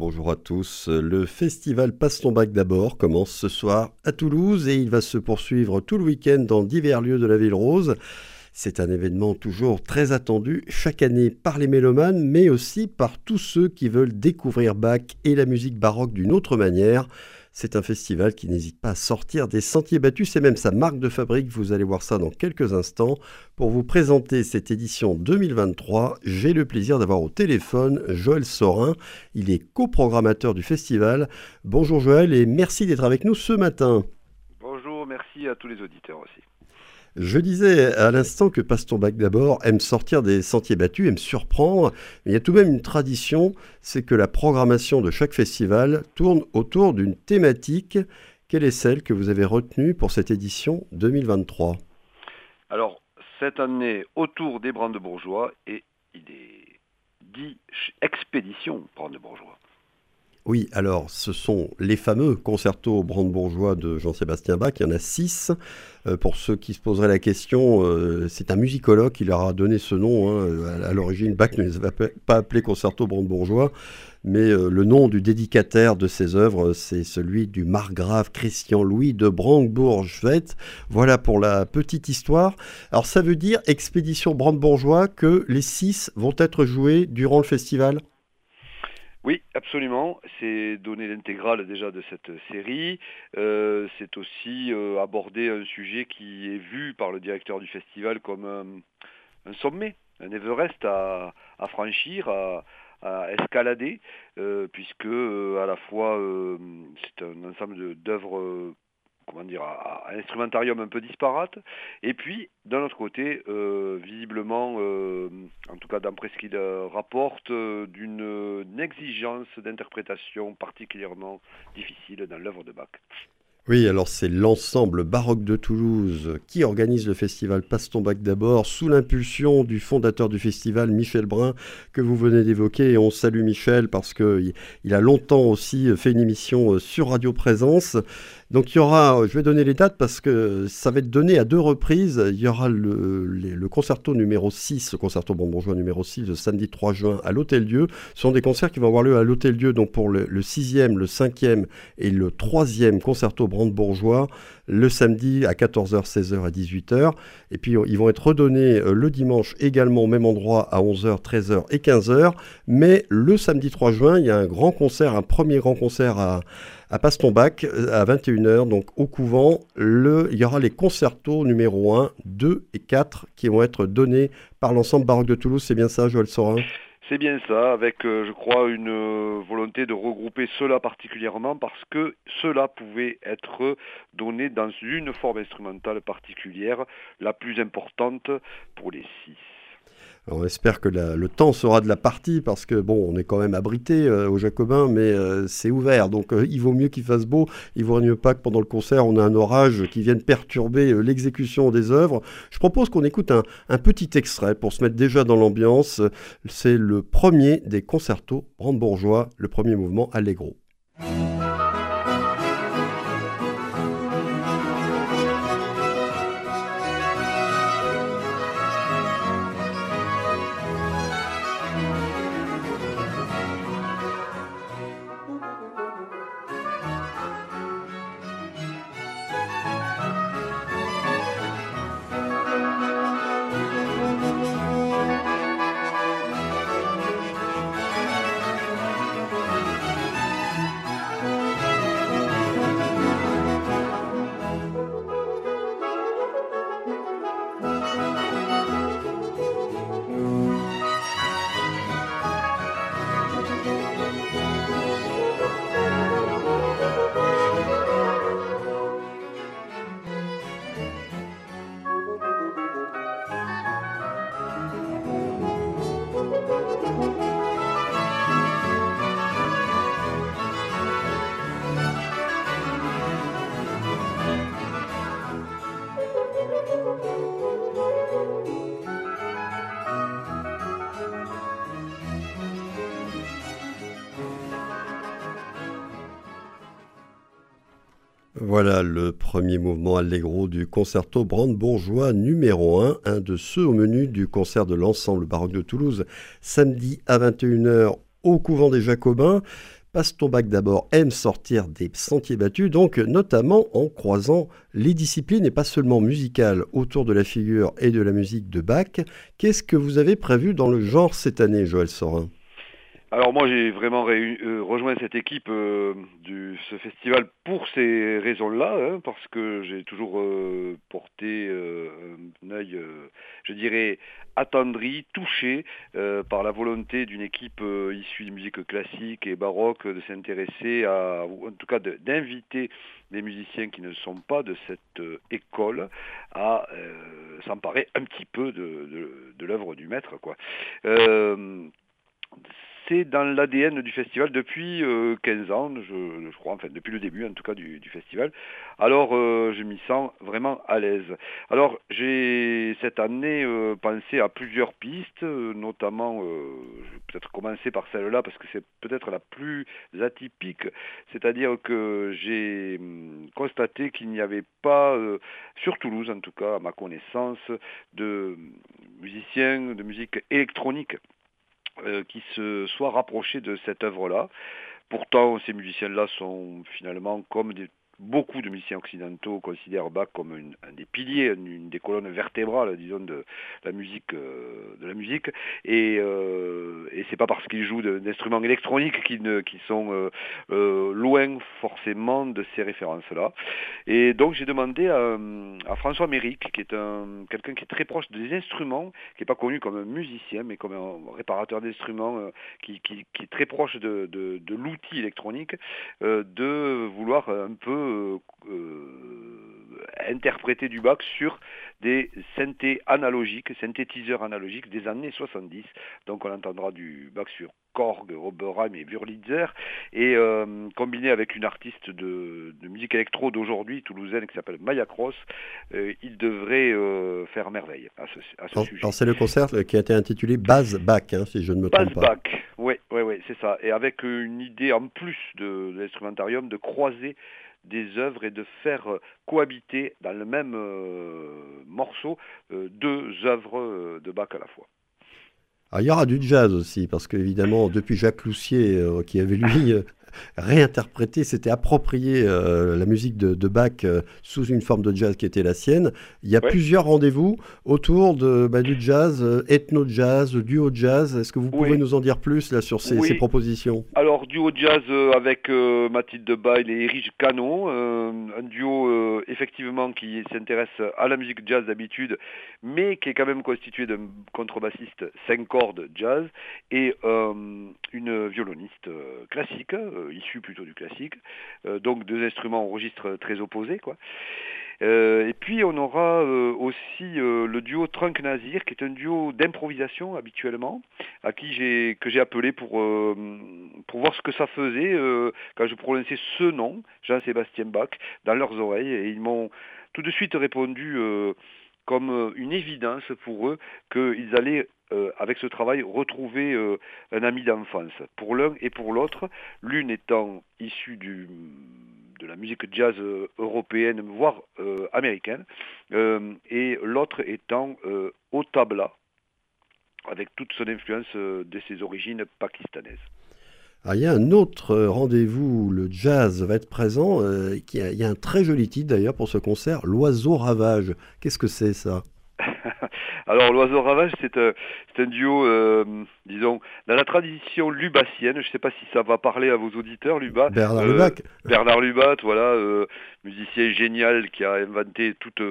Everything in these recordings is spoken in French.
Bonjour à tous. Le festival Passe ton bac d'abord commence ce soir à Toulouse et il va se poursuivre tout le week-end dans divers lieux de la ville rose. C'est un événement toujours très attendu chaque année par les mélomanes, mais aussi par tous ceux qui veulent découvrir Bach et la musique baroque d'une autre manière. C'est un festival qui n'hésite pas à sortir des sentiers battus, c'est même sa marque de fabrique, vous allez voir ça dans quelques instants. Pour vous présenter cette édition 2023, j'ai le plaisir d'avoir au téléphone Joël Sorin, il est coprogrammateur du festival. Bonjour Joël et merci d'être avec nous ce matin. Bonjour, merci à tous les auditeurs aussi. Je disais à l'instant que Passe ton bac d'abord aime sortir des sentiers battus, aime surprendre. Mais il y a tout de même une tradition, c'est que la programmation de chaque festival tourne autour d'une thématique. Quelle est celle que vous avez retenue pour cette édition 2023 Alors, cette année, autour des brandebourgeois, et il est dit expédition brandebourgeois. Oui, alors ce sont les fameux concertos brandebourgeois de Jean-Sébastien Bach. Il y en a six. Euh, pour ceux qui se poseraient la question, euh, c'est un musicologue qui leur a donné ce nom. Hein. À, l'origine, Bach ne les avait pas appelés concertos brandebourgeois, mais euh, le nom du dédicataire de ces œuvres, c'est celui du margrave Christian Louis de Brandebourg-Schwedt. Voilà pour la petite histoire. Alors ça veut dire, expédition brandebourgeois, que les six vont être joués durant le festival? Oui, absolument. C'est donner l'intégrale déjà de cette série. Euh, c'est aussi euh, aborder un sujet qui est vu par le directeur du festival comme un, sommet, un Everest à, franchir, à, escalader, euh, puisque à la fois c'est un ensemble d'œuvres comment dire, un instrumentarium un peu disparate. Et puis, d'un autre côté, euh, visiblement, euh, en tout cas d'après ce qu'il rapporte, euh, d'une exigence d'interprétation particulièrement difficile dans l'œuvre de Bach. Oui, alors c'est l'ensemble baroque de Toulouse qui organise le festival Passe ton bac d'abord, sous l'impulsion du fondateur du festival, Michel Brun, que vous venez d'évoquer. Et on salue Michel parce qu'il il a longtemps aussi fait une émission sur Radio Présence. Donc il y aura, je vais donner les dates parce que ça va être donné à deux reprises. Il y aura le, concerto numéro 6, le concerto bonbourgeois numéro 6, le samedi 3 juin à l'Hôtel Dieu. Ce sont des concerts qui vont avoir lieu à l'Hôtel Dieu, donc pour le, le 6e, le 5e et le 3e concerto brandebourgeois le samedi à 14h, 16h à 18h. Et puis ils vont être redonnés euh, le dimanche également au même endroit à 11h, 13h et 15h. Mais le samedi 3 juin, il y a un grand concert, un premier grand concert à, à euh, à 21h, donc au couvent. Le, il y aura les concertos numéro 1, 2 et 4 qui vont être donnés par l'ensemble baroque de Toulouse. C'est bien ça, Joël Sorin? C'est bien ça, avec, euh, je crois, une euh, volonté de regrouper cela particulièrement parce que cela pouvait être donné dans une forme instrumentale particulière, la plus importante pour les six on espère que le temps sera de la partie parce que bon, on est quand même abrité euh, aux Jacobins, mais euh, c'est ouvert. Donc euh, il vaut mieux qu'il fasse beau. Il vaut mieux pas que pendant le concert on a un orage qui vienne perturber l'exécution des œuvres. Je propose qu'on écoute un, petit extrait pour se mettre déjà dans l'ambiance. C'est le premier des concertos brandebourgeois, le premier mouvement Allegro. Voilà le premier mouvement allegro du concerto brandebourgeois numéro 1, un de ceux au menu du concert de l'ensemble baroque de Toulouse, samedi à 21h au couvent des Jacobins. Passe ton bac d'abord aime sortir des sentiers battus, donc notamment en croisant les disciplines et pas seulement musicales autour de la figure et de la musique de Bach. Qu'est-ce que vous avez prévu dans le genre cette année, Joël Sorin? Alors moi j'ai vraiment euh, rejoint cette équipe euh, du ce festival pour ces raisons-là, hein, parce que j'ai toujours euh, porté un œil, je dirais, attendri, touché par la volonté d'une équipe issue de musique classique et baroque de s'intéresser à, ou en tout cas d'inviter des musiciens qui ne sont pas de cette école à s'emparer un petit peu de, de, l'œuvre du maître. quoi dans l'ADN du festival depuis 15 euh, ans, je, crois, enfin depuis le début en tout cas du, festival. Alors euh, je m'y sens vraiment à l'aise. Alors j'ai cette année euh, pensé à plusieurs pistes, notamment, je vais peut-être commencer par celle-là parce que c'est peut-être la plus atypique, c'est-à-dire que j'ai hum, constaté qu'il n'y avait pas, sur Toulouse en tout cas, à ma connaissance, de musiciens de musique électronique qui se soit rapproché de cette œuvre-là. Pourtant, ces musiciens-là sont finalement comme des beaucoup de musiciens occidentaux considèrent Bach comme un des piliers, une, des colonnes vertébrales, disons, de la musique, euh, de la musique. Et, euh, et c'est pas parce qu'ils jouent d'instruments électroniques qu'ils sont euh, euh, loin forcément de ces références-là. Et donc j'ai demandé à, François Méric, qui est un quelqu'un qui est très proche des instruments, qui n'est pas connu comme un musicien, mais comme un réparateur d'instruments, qui, est très proche de l'outil électronique, de vouloir un peu euh, euh, interpréter du Bach sur des synthés analogiques, synthétiseurs analogiques des années 70. Donc on entendra du Bach sur Korg, Oberheim et Wurlitzer, et euh, combiné avec une artiste de, musique électro d'aujourd'hui, toulousaine, qui s'appelle Maya Cross, il devrait faire merveille à ce, sujet. c'est le concert qui a été intitulé Baz Bach, hein, si je ne me trompe pas. Bach, oui, oui, oui, c'est ça. Et avec une idée en plus de, de l'instrumentarium de croiser des œuvres et de faire euh, cohabiter dans le même euh, morceau euh, deux œuvres de Bach à la fois. il y aura du jazz aussi, parce qu'évidemment, depuis Jacques Loussier, qui avait lui réinterprété, c'était approprié euh, la musique de, Bach euh, sous une forme de jazz qui était la sienne. Il y a plusieurs rendez-vous autour de, bah, du jazz, euh, ethno-jazz, duo jazz. Est-ce que vous pouvez nous en dire plus là, sur ces, propositions? Alors, duo jazz avec Mathilde Bail et Erich Cano, un duo effectivement qui s'intéresse à la musique jazz d'habitude, mais qui est quand même constitué d'un contrebassiste 5 cordes jazz et une violoniste classique issus plutôt du classique, euh, donc deux instruments au registre très opposés. Quoi. Euh, et puis on aura aussi le duo Trunk Nazir, qui est un duo d'improvisation habituellement, à qui j'ai que j'ai appelé pour pour voir ce que ça faisait quand je prononçais ce nom, Jean-Sébastien Bach, dans leurs oreilles, et ils m'ont tout de suite répondu comme une évidence pour eux qu'ils allaient euh, avec ce travail, retrouver euh, un ami d'enfance, pour l'un et pour l'autre, l'une étant issue du, de la musique jazz euh, européenne, voire américaine, et l'autre étant au tabla, avec toute son influence de ses origines pakistanaises. Ah, il y a un autre rendez-vous où le jazz va être présent. il y a un très joli titre d'ailleurs pour ce concert, L'oiseau ravage. Qu'est-ce que c'est ça? alors l'oiseau ravage, c'est un, un, duo, euh, disons, dans la tradition lubassienne. Je ne sais pas si ça va parler à vos auditeurs, Lubat. Bernard euh, Lubat. Bernard Lubat, voilà, euh, musicien génial qui a inventé toute,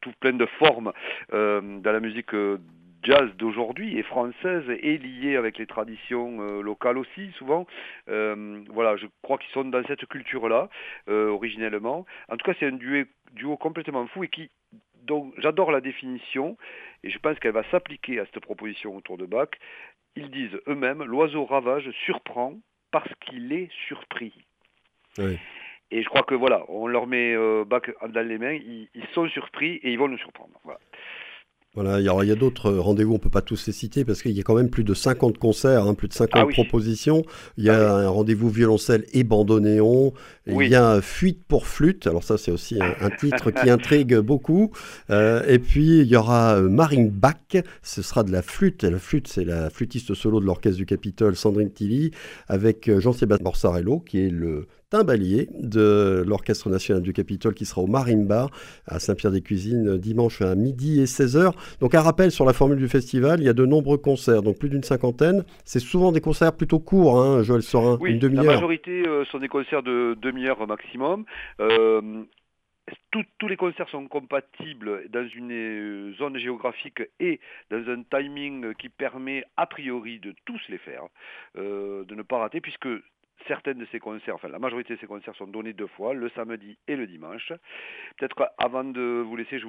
tout plein de formes dans la musique jazz d'aujourd'hui et française et liée avec les traditions locales aussi souvent. voilà, je crois qu'ils sont dans cette culture-là originellement. En tout cas, c'est un duo, duo complètement fou et qui donc j'adore la définition et je pense qu'elle va s'appliquer à cette proposition autour de Bach. Ils disent eux-mêmes, l'oiseau ravage surprend parce qu'il est surpris. Et je crois que voilà, on leur met euh, Bach dans les mains, ils, sont surpris et ils vont nous surprendre. Voilà, il y a, y a d'autres rendez-vous, on ne peut pas tous les citer parce qu'il y a quand même plus de 50 concerts, hein, plus de 50 Ah oui. propositions. Il y a un rendez-vous violoncelle et bandoneon. Oui. Il y a Fuite pour flûte. Alors ça, c'est aussi un, un titre qui intrigue beaucoup. Euh, et puis, il y aura euh, Marine Bach. Ce sera de la flûte. Et la flûte, c'est la flûtiste solo de l'Orchestre du Capitole, Sandrine Tilly, avec euh, Jean-Sébastien Borsarello, qui est le timbalier de l'Orchestre national du Capitole, qui sera au Marimba à Saint-Pierre-des-Cuisines dimanche à midi et 16h. Donc un rappel sur la formule du festival, il y a de nombreux concerts, donc plus d'une cinquantaine. C'est souvent des concerts plutôt courts, hein, Joël Sorin, Oui, une la demi-heure. majorité euh, sont des concerts de demi-heure maximum. Euh, tout- tous les concerts sont compatibles dans une euh, zone géographique et dans un timing qui permet a priori de tous les faire, euh, de ne pas rater, puisque certaines de ces concerts, enfin la majorité de ces concerts sont donnés deux fois, le samedi et le dimanche. Peut-être avant de vous laisser, je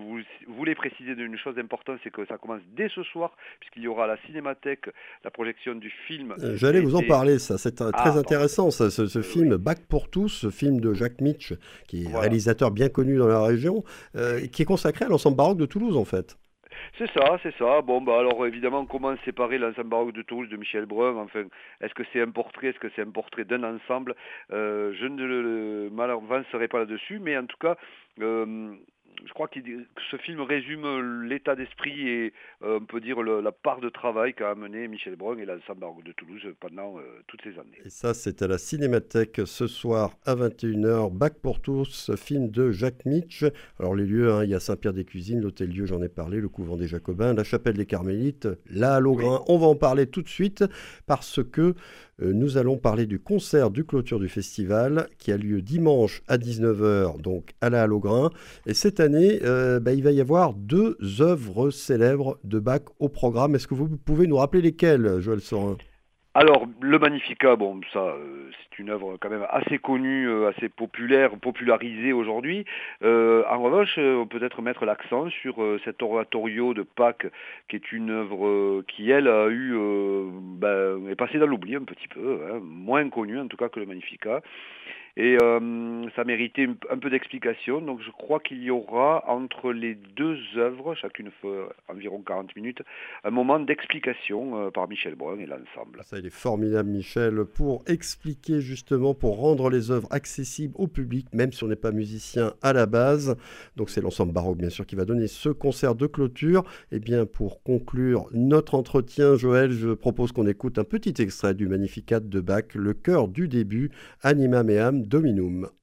voulais préciser une chose importante, c'est que ça commence dès ce soir, puisqu'il y aura à la cinémathèque la projection du film. Euh, J'allais vous en parler, ça. C'est très Ah, intéressant, ça, ce, ce film Bac pour tous, ce film de Jacques Mitch, qui est Voilà. réalisateur bien connu dans la région, euh, qui est consacré à l'ensemble baroque de Toulouse, en fait. C'est ça, c'est ça. Bon, bah alors évidemment, comment séparer l'ensemble baroque de Toulouse de Michel Brun? Enfin, est-ce que c'est un portrait? Est-ce que c'est un portrait d'un ensemble? Euh, Je ne m'avancerai pas là-dessus, mais en tout cas, euh, je crois que ce film résume l'état d'esprit et euh, on peut dire le- la part de travail qu'a amené Michel Brun et l'ensemble de Toulouse pendant euh, toutes ces années. Et ça, c'est à la Cinémathèque ce soir à 21h. Bac pour tous, film de Jacques Mitch. Alors, les lieux, hein, il y a Saint-Pierre-des-Cuisines, l'Hôtel-Dieu, j'en ai parlé, le Couvent des Jacobins, la Chapelle des Carmélites, la Halograin. On va en parler tout de suite parce que euh, nous allons parler du concert du clôture du festival qui a lieu dimanche à 19h, donc à la Halograin. Et cette année, euh, bah, il va y avoir deux œuvres célèbres de Bach au programme. Est-ce que vous pouvez nous rappeler lesquelles, Joël Sorin? Alors, le Magnificat, bon, ça, euh, c'est une œuvre quand même assez connue, euh, assez populaire, popularisée aujourd'hui. Euh, en revanche, on peut peut-être mettre l'accent sur cet oratorio de Pâques, qui est une œuvre qui, elle, a eu, ben, est passée dans l'oubli un petit peu, hein, moins connue en tout cas que le Magnificat. Et euh, ça méritait un- peu d'explication. Donc je crois qu'il y aura entre les deux œuvres, chacune fait environ 40 minutes, un moment d'explication euh, par Michel Brun et l'ensemble. Ça, il est formidable, Michel, pour expliquer justement, pour rendre les œuvres accessibles au public, même si on n'est pas musicien à la base. Donc, c'est l'ensemble baroque, bien sûr, qui va donner ce concert de clôture. Et bien, pour conclure notre entretien, Joël, je propose qu'on écoute un petit extrait du Magnificat de Bach, le chœur du début, Anima Meam Dominum.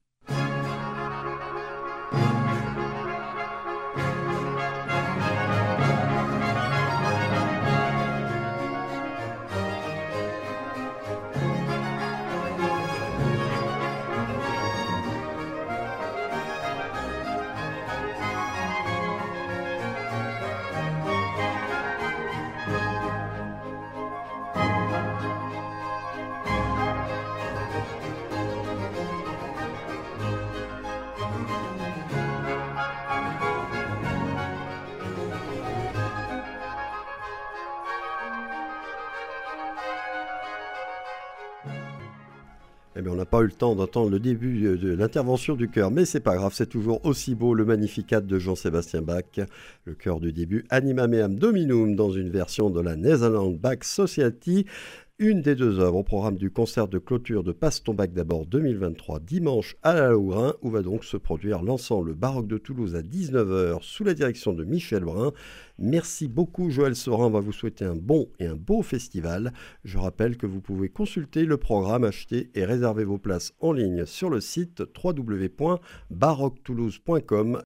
Eh on n'a pas eu le temps d'entendre le début euh, de l'intervention du chœur, mais c'est pas grave, c'est toujours aussi beau le Magnificat de Jean-Sébastien Bach, le chœur du début, Anima Meam Dominum, dans une version de la Netherland Bach Society. Une des deux œuvres au programme du concert de clôture de Passe ton bac d'abord 2023, dimanche à la Lourin, où va donc se produire l'ensemble baroque de Toulouse à 19h sous la direction de Michel Brun. Merci beaucoup Joël Sorin, on va vous souhaiter un bon et un beau festival. Je rappelle que vous pouvez consulter le programme, acheter et réserver vos places en ligne sur le site www.baroquetoulouse.com.